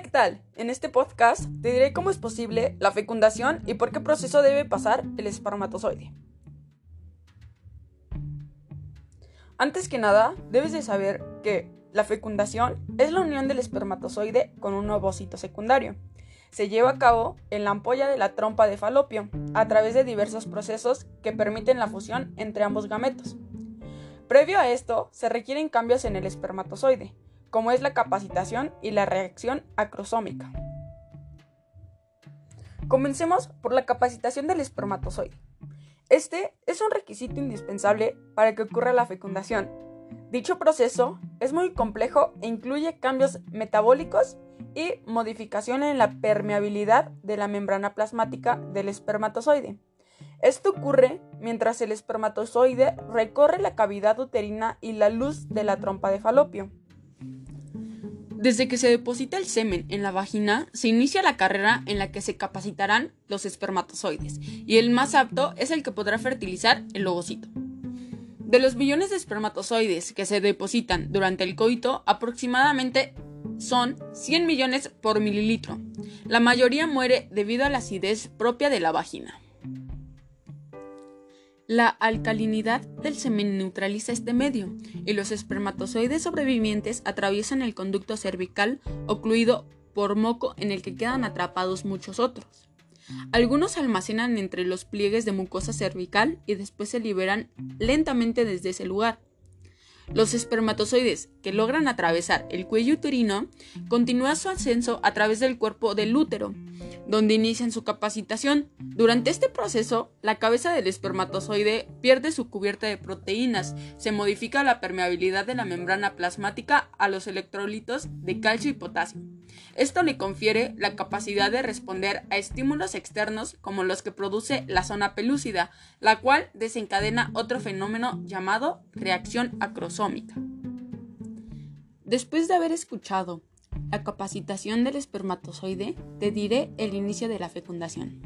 tal? En este podcast te diré cómo es posible la fecundación y por qué proceso debe pasar el espermatozoide. Antes que nada, debes de saber que la fecundación es la unión del espermatozoide con un ovocito secundario. Se lleva a cabo en la ampolla de la trompa de falopio, a través de diversos procesos que permiten la fusión entre ambos gametos. Previo a esto, se requieren cambios en el espermatozoide, como es la capacitación y la reacción acrosómica. Comencemos por la capacitación del espermatozoide. Este es un requisito indispensable para que ocurra la fecundación. Dicho proceso es muy complejo e incluye cambios metabólicos y modificación en la permeabilidad de la membrana plasmática del espermatozoide. Esto ocurre mientras el espermatozoide recorre la cavidad uterina y la luz de la trompa de falopio. Desde que se deposita el semen en la vagina, se inicia la carrera en la que se capacitarán los espermatozoides, y el más apto es el que podrá fertilizar el ovocito. De los billones de espermatozoides que se depositan durante el coito, aproximadamente son 100 millones por mililitro. La mayoría muere debido a la acidez propia de la vagina. La alcalinidad del semen neutraliza este medio y los espermatozoides sobrevivientes atraviesan el conducto cervical ocluido por moco en el que quedan atrapados muchos otros. Algunos almacenan entre los pliegues de mucosa cervical y después se liberan lentamente desde ese lugar. Los espermatozoides que logran atravesar el cuello uterino continúan su ascenso a través del cuerpo del útero, donde inician su capacitación. Durante este proceso, la cabeza del espermatozoide pierde su cubierta de proteínas, se modifica la permeabilidad de la membrana plasmática a los electrolitos de calcio y potasio. Esto le confiere la capacidad de responder a estímulos externos como los que produce la zona pelúcida, la cual desencadena otro fenómeno llamado reacción acrosómica. Después de haber escuchado la capacitación del espermatozoide, te diré el inicio de la fecundación.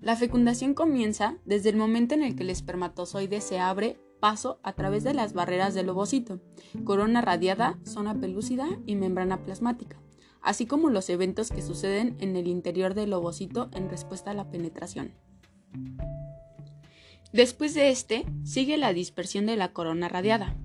La fecundación comienza desde el momento en el que el espermatozoide se abre paso a través de las barreras del ovocito, corona radiada, zona pelúcida y membrana plasmática, así como los eventos que suceden en el interior del ovocito en respuesta a la penetración. Después de este, sigue la dispersión de la corona radiada,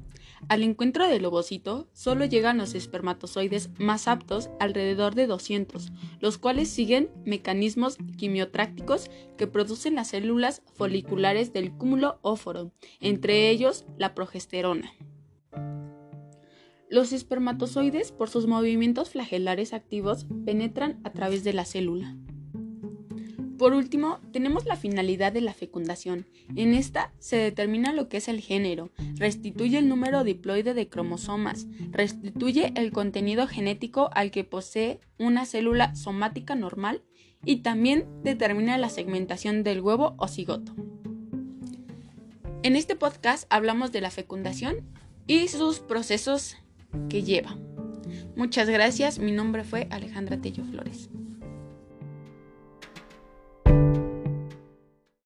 al encuentro del ovocito solo llegan los espermatozoides más aptos, alrededor de 200, los cuales siguen mecanismos quimiotrácticos que producen las células foliculares del cúmulo óforo, entre ellos la progesterona. Los espermatozoides, por sus movimientos flagelares activos, penetran a través de la célula. Por último, tenemos la finalidad de la fecundación. En esta se determina lo que es el género, restituye el número diploide de cromosomas, restituye el contenido genético al que posee una célula somática normal y también determina la segmentación del huevo o cigoto. En este podcast hablamos de la fecundación y sus procesos que lleva. Muchas gracias, mi nombre fue Alejandra Tello Flores.